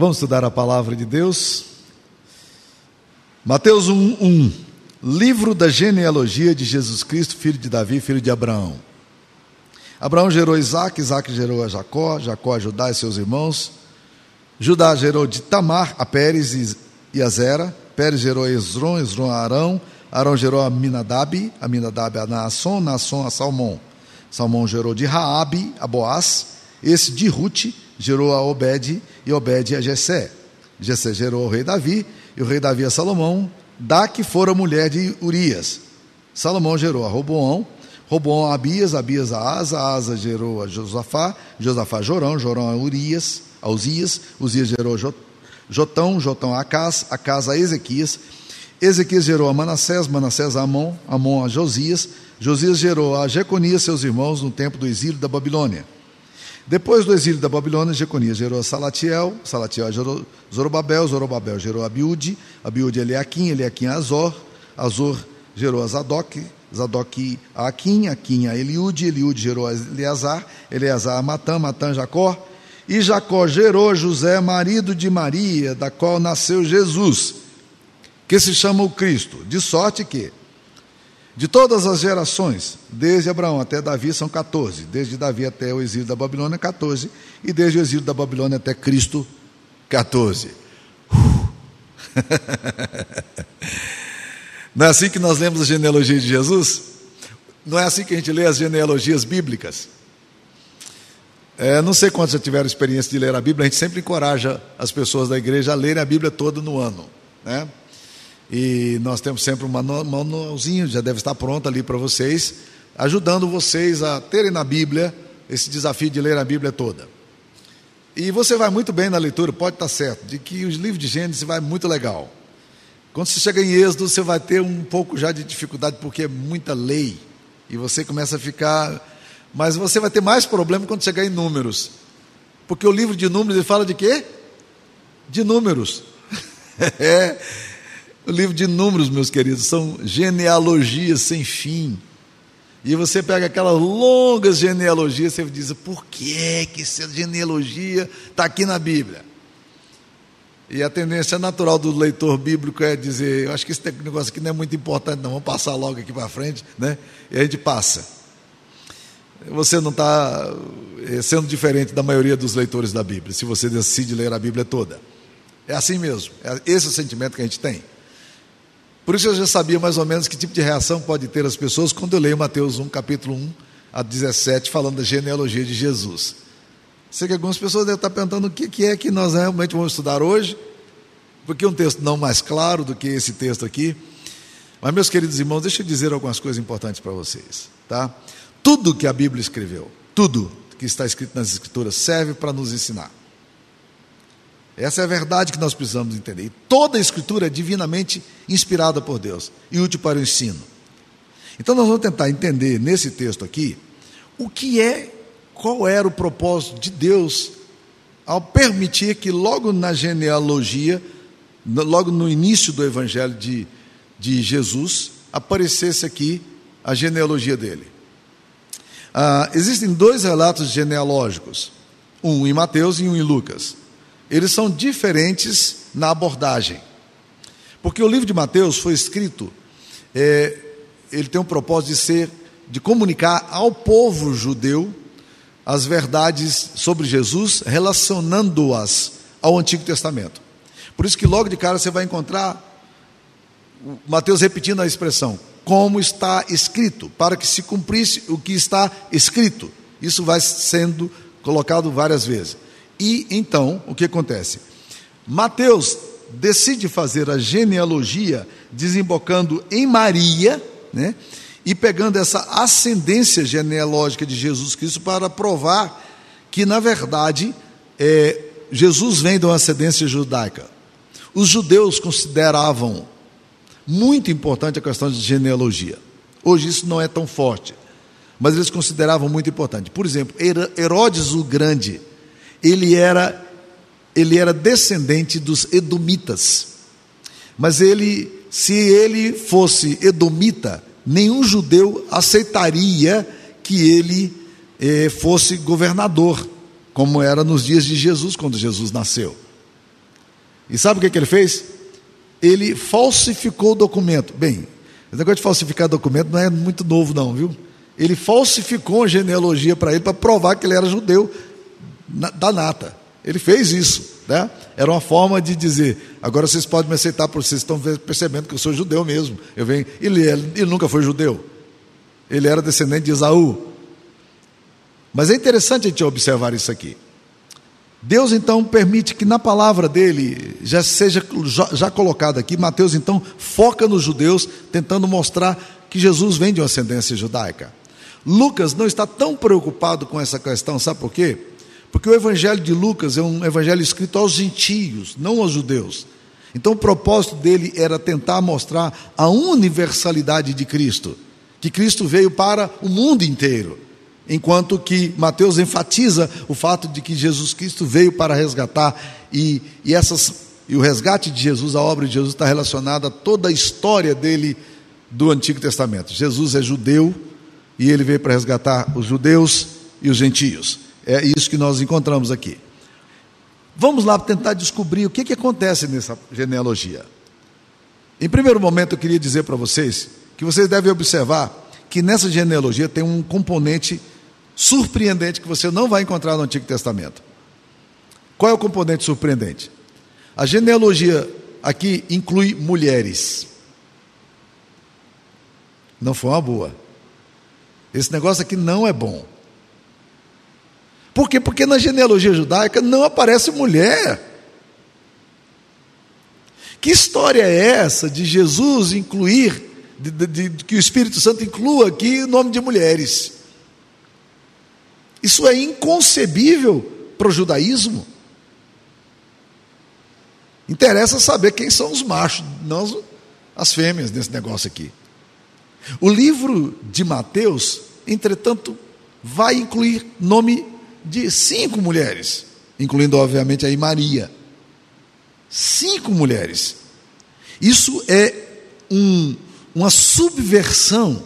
Vamos estudar a palavra de Deus. Mateus 1, 1. Livro da genealogia de Jesus Cristo, filho de Davi, filho de Abraão. Abraão gerou Isaac, Isaac gerou a Jacó, Jacó a Judá e seus irmãos. Judá gerou de Tamar a Pérez e a Zera. Pérez gerou a Esron, Esron a Arão. Arão gerou a Minadab, a Minadab a Naasson, Naasson a Salmão. Salmão gerou de Raabe a Boaz. Esse de Ruth gerou a Obed e Obed a Jessé. Jessé gerou o rei Davi e o rei Davi a Salomão, da que fora mulher de Urias. Salomão gerou a Roboão, Roboão a Abias, Abias a Asa, Asa gerou a Josafá, Josafá a Jorão, Jorão a Urias, a Uzias, Uzias gerou a Jotão, Jotão a Acás, Acás a Ezequias, Ezequias gerou a Manassés, Manassés a Amon, Amon a Josias, Josias gerou a Jeconias, seus irmãos, no tempo do exílio da Babilônia. Depois do exílio da Babilônia, Jeconias gerou Salatiel, Salatiel gerou Zorobabel, Zorobabel gerou Abiúde, Abiúde a Eliakim, Eliakim a Azor, Azor gerou a Zadok, Zadok a Aquim, Aquim a Eliúde, Eliúde gerou a Eleazar, Eleazar a Matã, Matã Jacó, e Jacó gerou José, marido de Maria, da qual nasceu Jesus, que se chama o Cristo, de sorte que de todas as gerações, desde Abraão até Davi, são 14. Desde Davi até o exílio da Babilônia, 14. E desde o exílio da Babilônia até Cristo, 14. Uh. Não é assim que nós lemos a genealogia de Jesus? Não é assim que a gente lê as genealogias bíblicas? É, não sei quantos já tiveram experiência de ler a Bíblia, a gente sempre encoraja as pessoas da igreja a lerem a Bíblia toda no ano. Né? E nós temos sempre um manualzinho, já deve estar pronto ali para vocês, ajudando vocês a terem na Bíblia esse desafio de ler a Bíblia toda. E você vai muito bem na leitura, pode estar certo, de que os livros de Gênesis vai muito legal. Quando você chega em Êxodo, você vai ter um pouco já de dificuldade, porque é muita lei, e você começa a ficar. Mas você vai ter mais problema quando chegar em Números, porque o livro de Números ele fala de quê? De números. o livro de Números, meus queridos, são genealogias sem fim. E você pega aquelas longas genealogias, você diz, por que, que essa genealogia está aqui na Bíblia? E a tendência natural do leitor bíblico é dizer, eu acho que esse negócio aqui não é muito importante, não, vamos passar logo aqui para frente, né? E a gente passa. Você não está eh, sendo diferente da maioria dos leitores da Bíblia, se você decide ler a Bíblia toda. É assim mesmo, é esse o sentimento que a gente tem. Por isso eu já sabia mais ou menos que tipo de reação pode ter as pessoas quando eu leio Mateus 1, capítulo 1 a 17, falando da genealogia de Jesus. Sei que algumas pessoas devem estar perguntando o que é que nós realmente vamos estudar hoje, porque é um texto não mais claro do que esse texto aqui. Mas, meus queridos irmãos, deixa eu dizer algumas coisas importantes para vocês. Tá? Tudo que a Bíblia escreveu, tudo que está escrito nas Escrituras, serve para nos ensinar. Essa é a verdade que nós precisamos entender. E toda a Escritura é divinamente inspirada por Deus e útil para o ensino. Então nós vamos tentar entender nesse texto aqui o que é, qual era o propósito de Deus ao permitir que logo na genealogia, logo no início do Evangelho de, de Jesus, aparecesse aqui a genealogia dele. Ah, existem dois relatos genealógicos, um em Mateus e um em Lucas eles são diferentes na abordagem. Porque o livro de Mateus foi escrito, é, ele tem um propósito de ser, de comunicar ao povo judeu as verdades sobre Jesus, relacionando-as ao Antigo Testamento. Por isso que logo de cara você vai encontrar Mateus repetindo a expressão, como está escrito, para que se cumprisse o que está escrito. Isso vai sendo colocado várias vezes. E então, o que acontece? Mateus decide fazer a genealogia desembocando em Maria, né? E pegando essa ascendência genealógica de Jesus Cristo para provar que, na verdade, é, Jesus vem de uma ascendência judaica. Os judeus consideravam muito importante a questão de genealogia. Hoje isso não é tão forte, mas eles consideravam muito importante. Por exemplo, Herodes o Grande ele era ele era descendente dos edomitas. Mas ele, se ele fosse edomita, nenhum judeu aceitaria que ele eh, fosse governador, como era nos dias de Jesus, quando Jesus nasceu. E sabe o que, que ele fez? Ele falsificou o documento. Bem, o negócio de falsificar documento não é muito novo, não, viu? Ele falsificou a genealogia para ele para provar que ele era judeu da nata. Ele fez isso, né? Era uma forma de dizer: agora vocês podem me aceitar, porque vocês estão percebendo que eu sou judeu mesmo. Eu venho. Ele, ele nunca foi judeu. Ele era descendente de Esaú. Mas é interessante a gente observar isso aqui. Deus então permite que na palavra dele já seja já, já colocado aqui. Mateus então foca nos judeus, tentando mostrar que Jesus vem de uma ascendência judaica. Lucas não está tão preocupado com essa questão, sabe por quê? Porque o evangelho de Lucas é um evangelho escrito aos gentios, não aos judeus. Então o propósito dele era tentar mostrar a universalidade de Cristo, que Cristo veio para o mundo inteiro. Enquanto que Mateus enfatiza o fato de que Jesus Cristo veio para resgatar e, e essas e o resgate de Jesus, a obra de Jesus está relacionada a toda a história dele do Antigo Testamento. Jesus é judeu e ele veio para resgatar os judeus e os gentios. É isso que nós encontramos aqui. Vamos lá tentar descobrir o que, que acontece nessa genealogia. Em primeiro momento, eu queria dizer para vocês que vocês devem observar que nessa genealogia tem um componente surpreendente que você não vai encontrar no Antigo Testamento. Qual é o componente surpreendente? A genealogia aqui inclui mulheres. Não foi uma boa. Esse negócio aqui não é bom. Por quê? Porque na genealogia judaica não aparece mulher. Que história é essa de Jesus incluir, de, de, de, que o Espírito Santo inclua aqui o nome de mulheres? Isso é inconcebível para o judaísmo. Interessa saber quem são os machos, não as fêmeas nesse negócio aqui. O livro de Mateus, entretanto, vai incluir nome de cinco mulheres, incluindo, obviamente, aí Maria. Cinco mulheres. Isso é um, uma subversão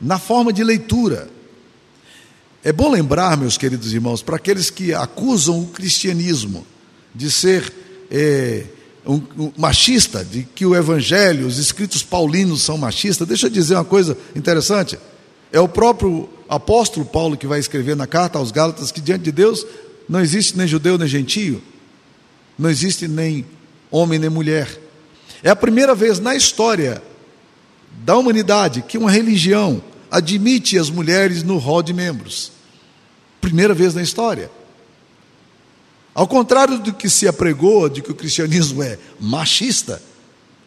na forma de leitura. É bom lembrar, meus queridos irmãos, para aqueles que acusam o cristianismo de ser é, um, um, machista, de que o evangelho, os escritos paulinos são machistas, deixa eu dizer uma coisa interessante. É o próprio apóstolo Paulo que vai escrever na carta aos Gálatas que diante de Deus não existe nem judeu nem gentio, não existe nem homem nem mulher. É a primeira vez na história da humanidade que uma religião admite as mulheres no rol de membros. Primeira vez na história. Ao contrário do que se apregou, de que o cristianismo é machista,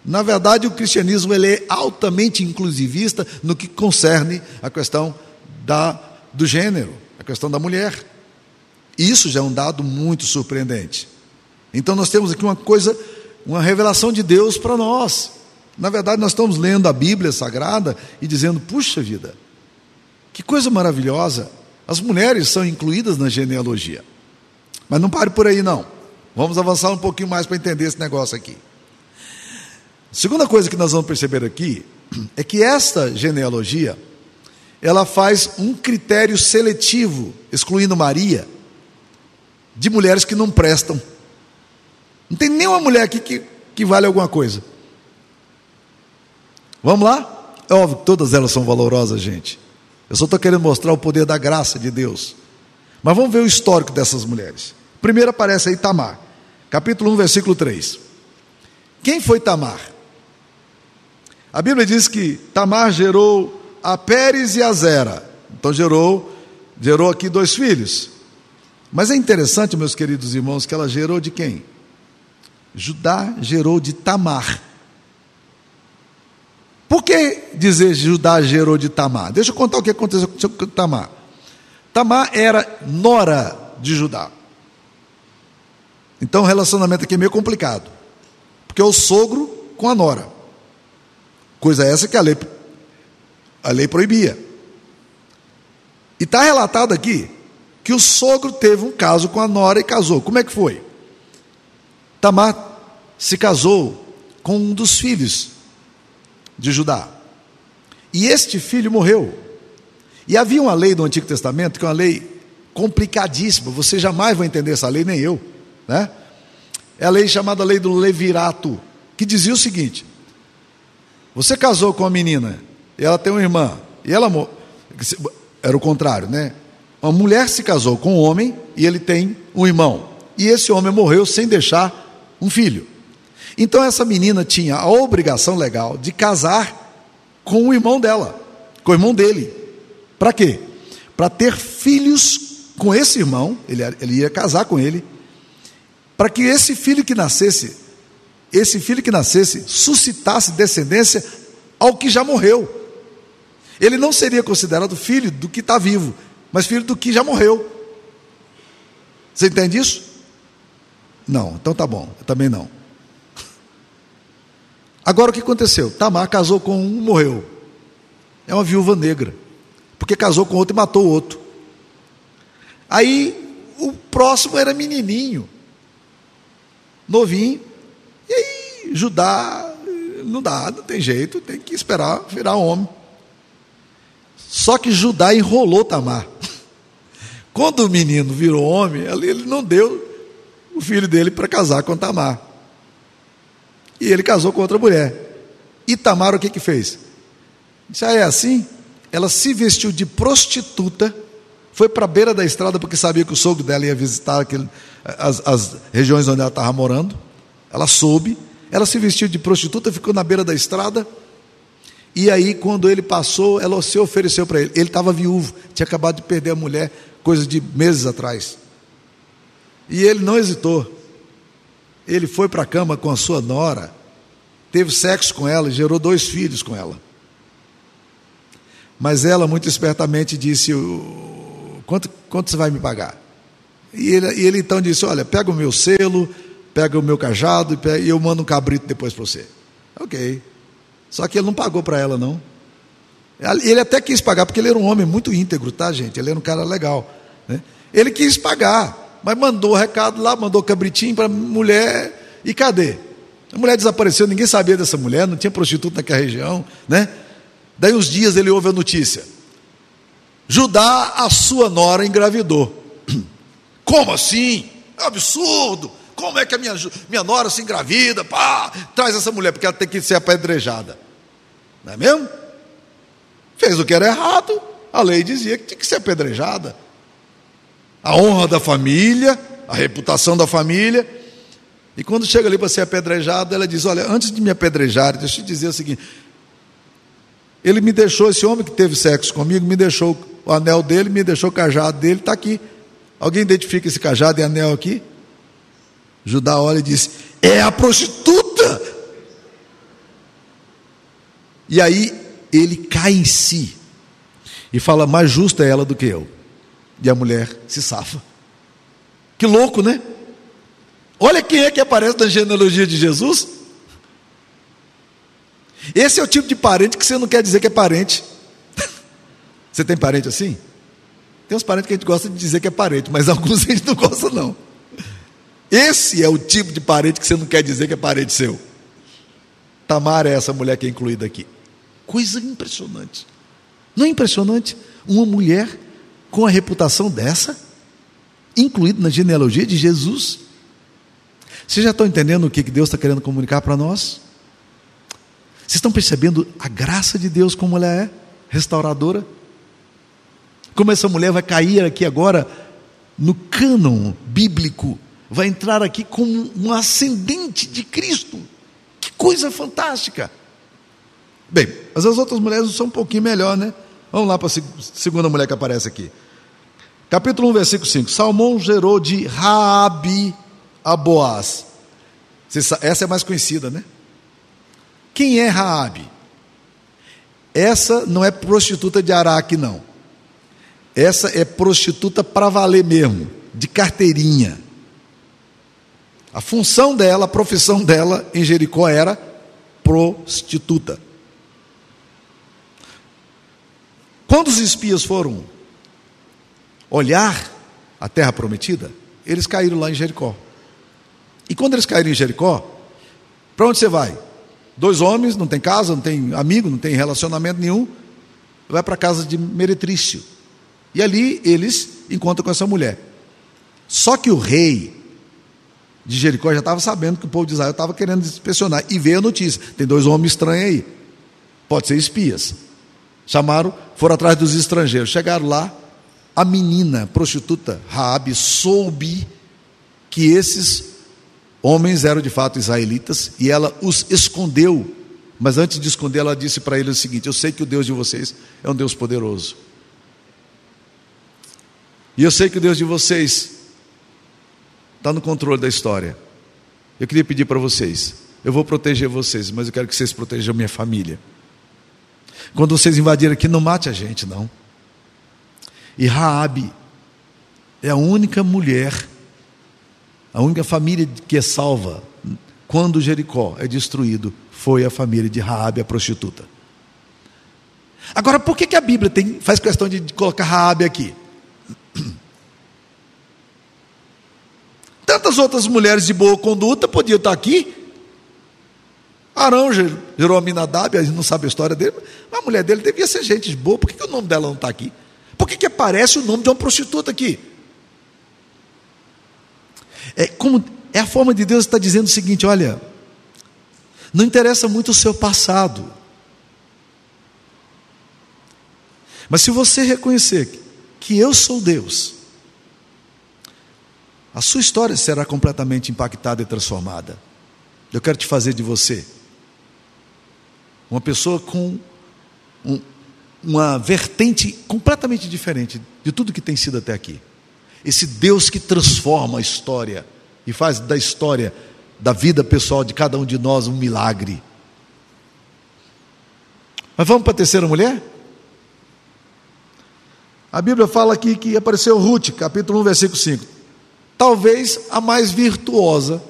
na verdade o cristianismo ele é altamente inclusivista no que concerne a questão da, do gênero, a questão da mulher. Isso já é um dado muito surpreendente. Então nós temos aqui uma coisa, uma revelação de Deus para nós. Na verdade, nós estamos lendo a Bíblia Sagrada e dizendo: puxa vida, que coisa maravilhosa, as mulheres são incluídas na genealogia. Mas não pare por aí, não. Vamos avançar um pouquinho mais para entender esse negócio aqui. Segunda coisa que nós vamos perceber aqui é que esta genealogia ela faz um critério seletivo, excluindo Maria, de mulheres que não prestam. Não tem nenhuma mulher aqui que, que vale alguma coisa. Vamos lá? É óbvio que todas elas são valorosas, gente. Eu só estou querendo mostrar o poder da graça de Deus. Mas vamos ver o histórico dessas mulheres. Primeiro aparece aí Tamar, capítulo 1, versículo 3. Quem foi Tamar? A Bíblia diz que Tamar gerou a Pérez e a Zera. Então gerou, gerou aqui dois filhos. Mas é interessante, meus queridos irmãos, que ela gerou de quem? Judá gerou de Tamar. Por que dizer Judá gerou de Tamar? Deixa eu contar o que aconteceu com Tamar. Tamar era nora de Judá. Então o relacionamento aqui é meio complicado. Porque é o sogro com a nora. Coisa essa que a lei, a lei proibia. E está relatado aqui que o sogro teve um caso com a nora e casou. Como é que foi? Tamar se casou com um dos filhos de Judá. E este filho morreu. E havia uma lei do Antigo Testamento, que é uma lei complicadíssima, você jamais vai entender essa lei, nem eu. Né? é a lei chamada lei do levirato, que dizia o seguinte: você casou com uma menina, e ela tem uma irmã, e ela era o contrário, né? Uma mulher se casou com um homem e ele tem um irmão. E esse homem morreu sem deixar um filho. Então essa menina tinha a obrigação legal de casar com o irmão dela, com o irmão dele. Para quê? Para ter filhos com esse irmão, ele, ele ia casar com ele, para que esse filho que nascesse, esse filho que nascesse, suscitasse descendência ao que já morreu. Ele não seria considerado filho do que está vivo, mas filho do que já morreu. Você entende isso? Não, então tá bom, eu também não. Agora o que aconteceu? Tamar casou com um, morreu. É uma viúva negra, porque casou com outro e matou o outro. Aí o próximo era menininho, novinho, Judá não dá, não tem jeito, tem que esperar virar homem. Só que Judá enrolou Tamar. Quando o menino virou homem, ele não deu o filho dele para casar com Tamar. E ele casou com outra mulher. E Tamar o que que fez? Já é assim? Ela se vestiu de prostituta, foi para a beira da estrada porque sabia que o sogro dela ia visitar aquele, as, as regiões onde ela estava morando. Ela soube, ela se vestiu de prostituta, ficou na beira da estrada e aí, quando ele passou, ela se ofereceu para ele. Ele estava viúvo, tinha acabado de perder a mulher, coisa de meses atrás. E ele não hesitou. Ele foi para a cama com a sua nora, teve sexo com ela gerou dois filhos com ela. Mas ela, muito espertamente, disse: Quanto, quanto você vai me pagar? E ele, e ele então disse: Olha, pega o meu selo, pega o meu cajado e eu mando um cabrito depois para você. Ok. Só que ele não pagou para ela, não. Ele até quis pagar, porque ele era um homem muito íntegro, tá, gente? Ele era um cara legal. Né? Ele quis pagar, mas mandou o recado lá, mandou cabritinho para a mulher, e cadê? A mulher desapareceu, ninguém sabia dessa mulher, não tinha prostituta naquela região, né? Daí uns dias ele ouve a notícia: Judá, a sua nora, engravidou. Como assim? É um absurdo. Como é que a minha, minha nora se engravida? Pá, traz essa mulher, porque ela tem que ser apedrejada. Não é mesmo? Fez o que era errado, a lei dizia que tinha que ser apedrejada. A honra da família, a reputação da família. E quando chega ali para ser apedrejada, ela diz: Olha, antes de me apedrejar, deixa eu te dizer o seguinte: ele me deixou, esse homem que teve sexo comigo, me deixou o anel dele, me deixou o cajado dele, está aqui. Alguém identifica esse cajado e anel aqui? Judá olha e diz: É a prostituta. E aí ele cai em si e fala: Mais justa é ela do que eu. E a mulher se safa. Que louco, né? Olha quem é que aparece na genealogia de Jesus. Esse é o tipo de parente que você não quer dizer que é parente. Você tem parente assim? Tem uns parentes que a gente gosta de dizer que é parente, mas alguns a gente não gosta, não. Esse é o tipo de parente que você não quer dizer que é parente seu. Tamar é essa mulher que é incluída aqui. Coisa impressionante. Não é impressionante? Uma mulher com a reputação dessa, incluída na genealogia de Jesus. Vocês já estão entendendo o que Deus está querendo comunicar para nós? Vocês estão percebendo a graça de Deus como ela é restauradora? Como essa mulher vai cair aqui agora no cânon bíblico vai entrar aqui como um ascendente de Cristo. Que coisa fantástica! Bem, mas as outras mulheres são um pouquinho melhor, né? Vamos lá para a segunda mulher que aparece aqui. Capítulo 1, versículo 5. Salmão gerou de Raabe a Boaz. Essa é mais conhecida, né? Quem é Raabe? Essa não é prostituta de Araque, não. Essa é prostituta para valer mesmo, de carteirinha. A função dela, a profissão dela em Jericó era prostituta. Quando os espias foram olhar a terra prometida, eles caíram lá em Jericó. E quando eles caíram em Jericó, para onde você vai? Dois homens, não tem casa, não tem amigo, não tem relacionamento nenhum, vai para a casa de Meretrício. E ali eles encontram com essa mulher. Só que o rei de Jericó já estava sabendo que o povo de Israel estava querendo inspecionar e veio a notícia: tem dois homens estranhos aí, pode ser espias. Chamaram, foram atrás dos estrangeiros, chegaram lá, a menina prostituta Raabe soube que esses homens eram de fato israelitas e ela os escondeu. Mas antes de esconder, ela disse para eles o seguinte: Eu sei que o Deus de vocês é um Deus poderoso. E eu sei que o Deus de vocês está no controle da história. Eu queria pedir para vocês: eu vou proteger vocês, mas eu quero que vocês protejam minha família. Quando vocês invadirem aqui, não mate a gente, não. E Raabe é a única mulher, a única família que é salva quando Jericó é destruído, foi a família de Raabe, a prostituta. Agora, por que, que a Bíblia tem, faz questão de colocar Raabe aqui? Tantas outras mulheres de boa conduta podiam estar aqui. Arão gerou a Minadab, a gente não sabe a história dele, mas a mulher dele devia ser gente de boa, por que, que o nome dela não está aqui? Por que, que aparece o nome de uma prostituta aqui? É, como, é a forma de Deus estar dizendo o seguinte: olha, não interessa muito o seu passado, mas se você reconhecer que eu sou Deus, a sua história será completamente impactada e transformada. Eu quero te fazer de você uma pessoa com um, uma vertente completamente diferente de tudo que tem sido até aqui. Esse Deus que transforma a história e faz da história da vida pessoal de cada um de nós um milagre. Mas vamos para a terceira mulher? A Bíblia fala aqui que apareceu Ruth, capítulo 1, versículo 5. Talvez a mais virtuosa,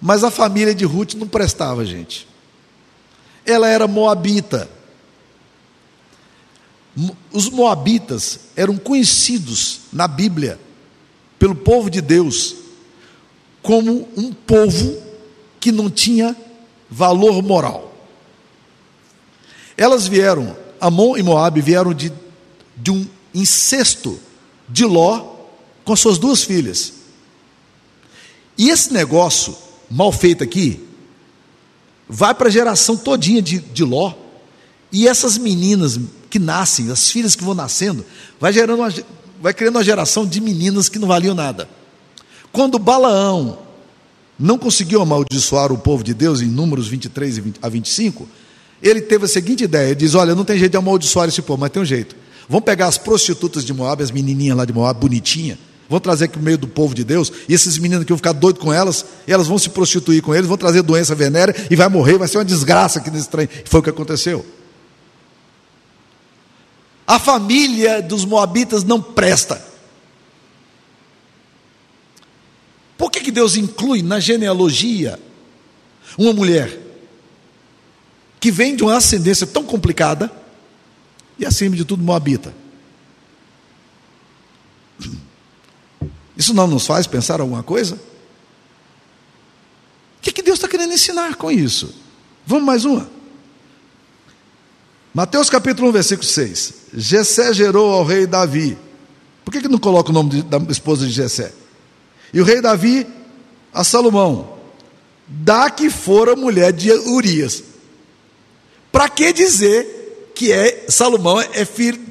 mas a família de Ruth não prestava, gente. Ela era moabita. Os moabitas eram conhecidos na Bíblia pelo povo de Deus como um povo que não tinha valor moral. Elas vieram, Amon e Moabe vieram de de um incesto de Ló com suas duas filhas. E esse negócio mal feito aqui vai para a geração todinha de, de Ló. E essas meninas que nascem, as filhas que vão nascendo, vai gerando uma, vai criando uma geração de meninas que não valiam nada. Quando Balaão não conseguiu amaldiçoar o povo de Deus em Números 23 a 25, ele teve a seguinte ideia: ele diz: Olha, não tem jeito de amaldiçoar esse povo, mas tem um jeito. Vamos pegar as prostitutas de Moab, as menininhas lá de Moab, bonitinha, vão trazer aqui no meio do povo de Deus, e esses meninos que vão ficar doidos com elas, e elas vão se prostituir com eles, vão trazer doença venérea e vai morrer, vai ser uma desgraça aqui nesse trem. Foi o que aconteceu. A família dos moabitas não presta. Por que, que Deus inclui na genealogia uma mulher que vem de uma ascendência tão complicada? e acima de tudo Moabita. Isso não nos faz pensar alguma coisa? O que, que Deus está querendo ensinar com isso? Vamos mais uma. Mateus capítulo 1, versículo 6. Jessé gerou ao rei Davi. Por que, que não coloca o nome de, da esposa de Jessé? E o rei Davi a Salomão. Da que fora mulher de Urias. Para que dizer que é Salomão é filho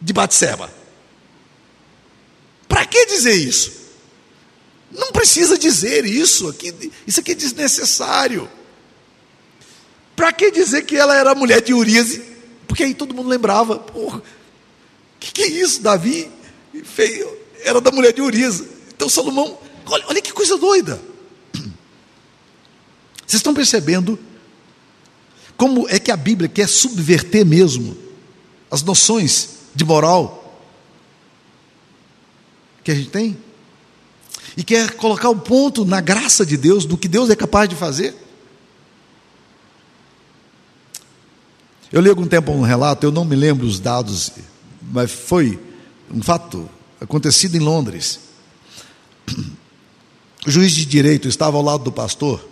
de Batseba. Que dizer isso? Não precisa dizer isso aqui, isso aqui é desnecessário. Para que dizer que ela era mulher de Urias? Porque aí todo mundo lembrava, porra, que que é isso, Davi era da mulher de Urias. Então Salomão, olha, olha que coisa doida. Vocês estão percebendo como é que a Bíblia quer subverter mesmo as noções de moral que a gente tem? E quer colocar o ponto na graça de Deus, do que Deus é capaz de fazer? Eu li algum tempo um relato, eu não me lembro os dados, mas foi um fato acontecido em Londres. O juiz de direito estava ao lado do pastor,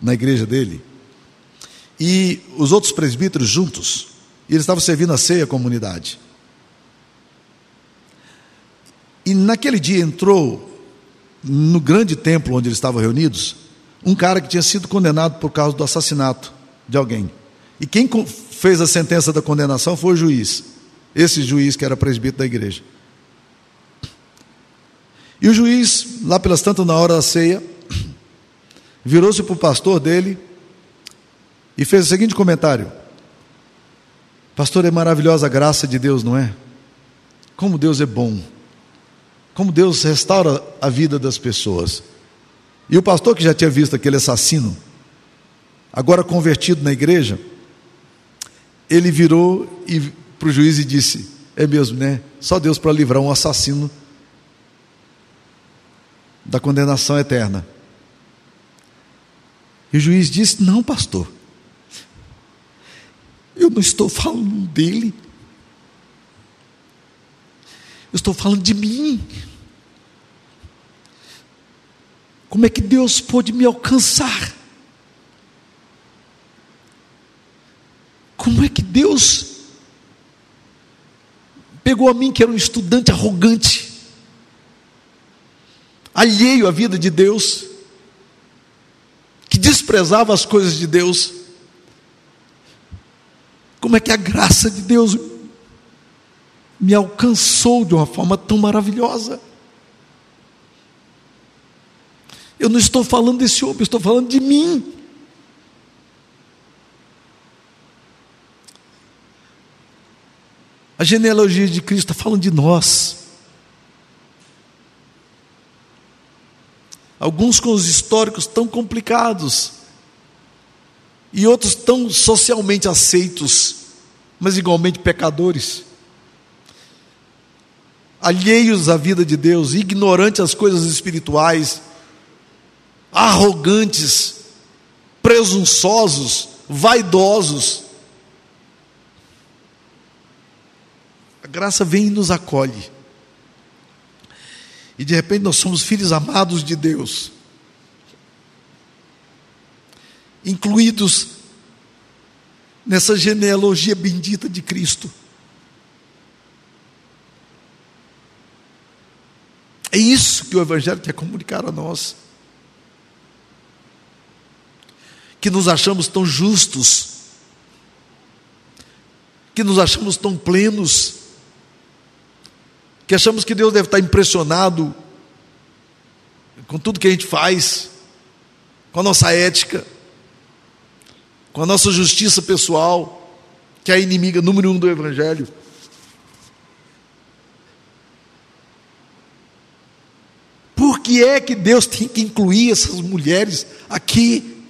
na igreja dele, e os outros presbíteros juntos, e eles estavam servindo a ceia à comunidade. E naquele dia entrou no grande templo onde eles estavam reunidos, um cara que tinha sido condenado por causa do assassinato de alguém. E quem fez a sentença da condenação foi o juiz, esse juiz que era presbítero da igreja. E o juiz, lá pelas tantas na hora da ceia, virou-se para o pastor dele e fez o seguinte comentário: Pastor, é maravilhosa a graça de Deus, não é? Como Deus é bom, como Deus restaura a vida das pessoas. E o pastor que já tinha visto aquele assassino, agora convertido na igreja, ele virou para o juiz e disse: É mesmo, né? Só Deus para livrar um assassino da condenação eterna. E o juiz disse: Não, pastor, eu não estou falando dele. Eu estou falando de mim. Como é que Deus pôde me alcançar? Como é que Deus pegou a mim, que era um estudante arrogante, alheio à vida de Deus, que desprezava as coisas de Deus, como é que a graça de Deus me alcançou de uma forma tão maravilhosa? Eu não estou falando desse homem, estou falando de mim. A genealogia de Cristo está falando de nós. Alguns com os históricos tão complicados e outros tão socialmente aceitos, mas igualmente pecadores, alheios à vida de Deus, ignorantes às coisas espirituais, arrogantes, presunçosos, vaidosos. A graça vem e nos acolhe. E de repente nós somos filhos amados de Deus incluídos nessa genealogia bendita de Cristo. É isso que o Evangelho quer comunicar a nós. Que nos achamos tão justos, que nos achamos tão plenos, que achamos que Deus deve estar impressionado com tudo que a gente faz, com a nossa ética com a nossa justiça pessoal, que é a inimiga número um do Evangelho. Que é que Deus tem que incluir essas mulheres aqui?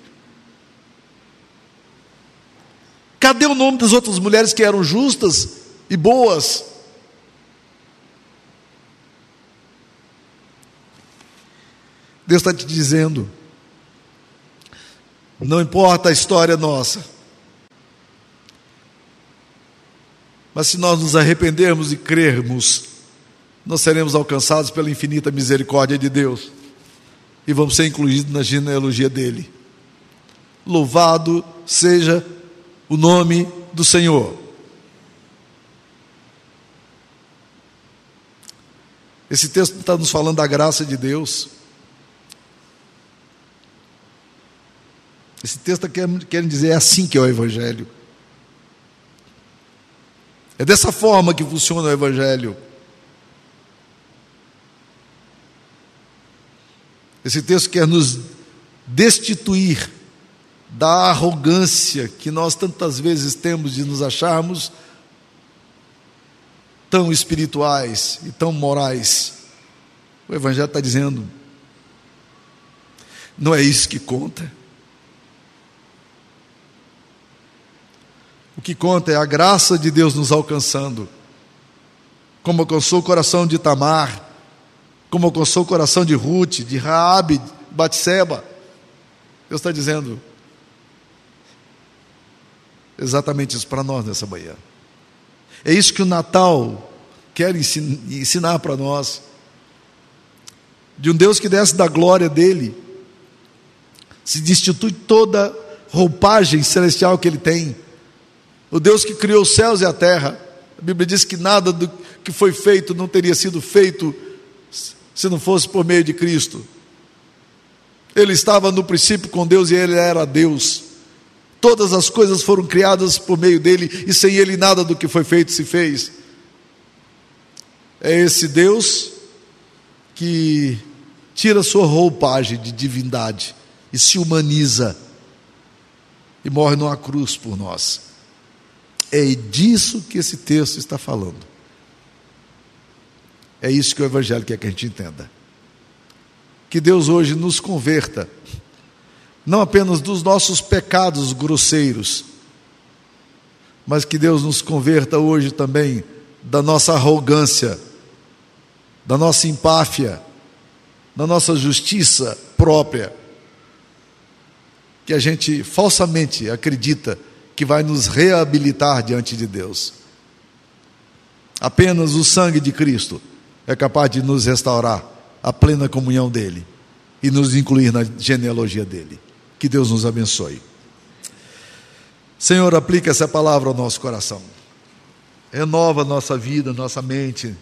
Cadê o nome das outras mulheres que eram justas e boas? Deus está te dizendo, não importa a história nossa. Mas se nós nos arrependermos e crermos, nós seremos alcançados pela infinita misericórdia de Deus e vamos ser incluídos na genealogia dele. Louvado seja o nome do Senhor. Esse texto está nos falando da graça de Deus. Esse texto quer, quer dizer, é assim que é o Evangelho. É dessa forma que funciona o Evangelho. Esse texto quer nos destituir da arrogância que nós tantas vezes temos de nos acharmos tão espirituais e tão morais. O Evangelho está dizendo: não é isso que conta. O que conta é a graça de Deus nos alcançando, como alcançou o coração de Tamar, como alcançou o coração de Ruth, de Raabe, Batseba. Deus está dizendo exatamente isso para nós nessa manhã. É isso que o Natal quer ensinar para nós. De um Deus que desce da glória dele, se destitui toda roupagem celestial que ele tem o Deus que criou os céus e a terra. A Bíblia diz que nada do que foi feito não teria sido feito se não fosse por meio de Cristo. Ele estava no princípio com Deus e ele era Deus. Todas as coisas foram criadas por meio dele e sem ele nada do que foi feito se fez. É esse Deus que tira sua roupagem de divindade e se humaniza e morre numa cruz por nós. É disso que esse texto está falando. É isso que o Evangelho quer que a gente entenda. Que Deus hoje nos converta, não apenas dos nossos pecados grosseiros, mas que Deus nos converta hoje também da nossa arrogância, da nossa empáfia, da nossa justiça própria, que a gente falsamente acredita que vai nos reabilitar diante de Deus. Apenas o sangue de Cristo é capaz de nos restaurar a plena comunhão dele e nos incluir na genealogia dele. Que Deus nos abençoe. Senhor, aplica essa palavra ao nosso coração. Renova nossa vida, nossa mente,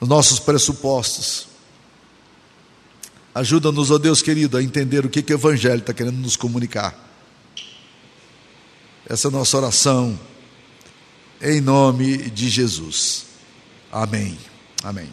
os nossos pressupostos. Ajuda-nos, ó oh Deus querido, a entender o que, que o Evangelho está querendo nos comunicar. Essa é nossa oração, em nome de Jesus. Amém. Amém.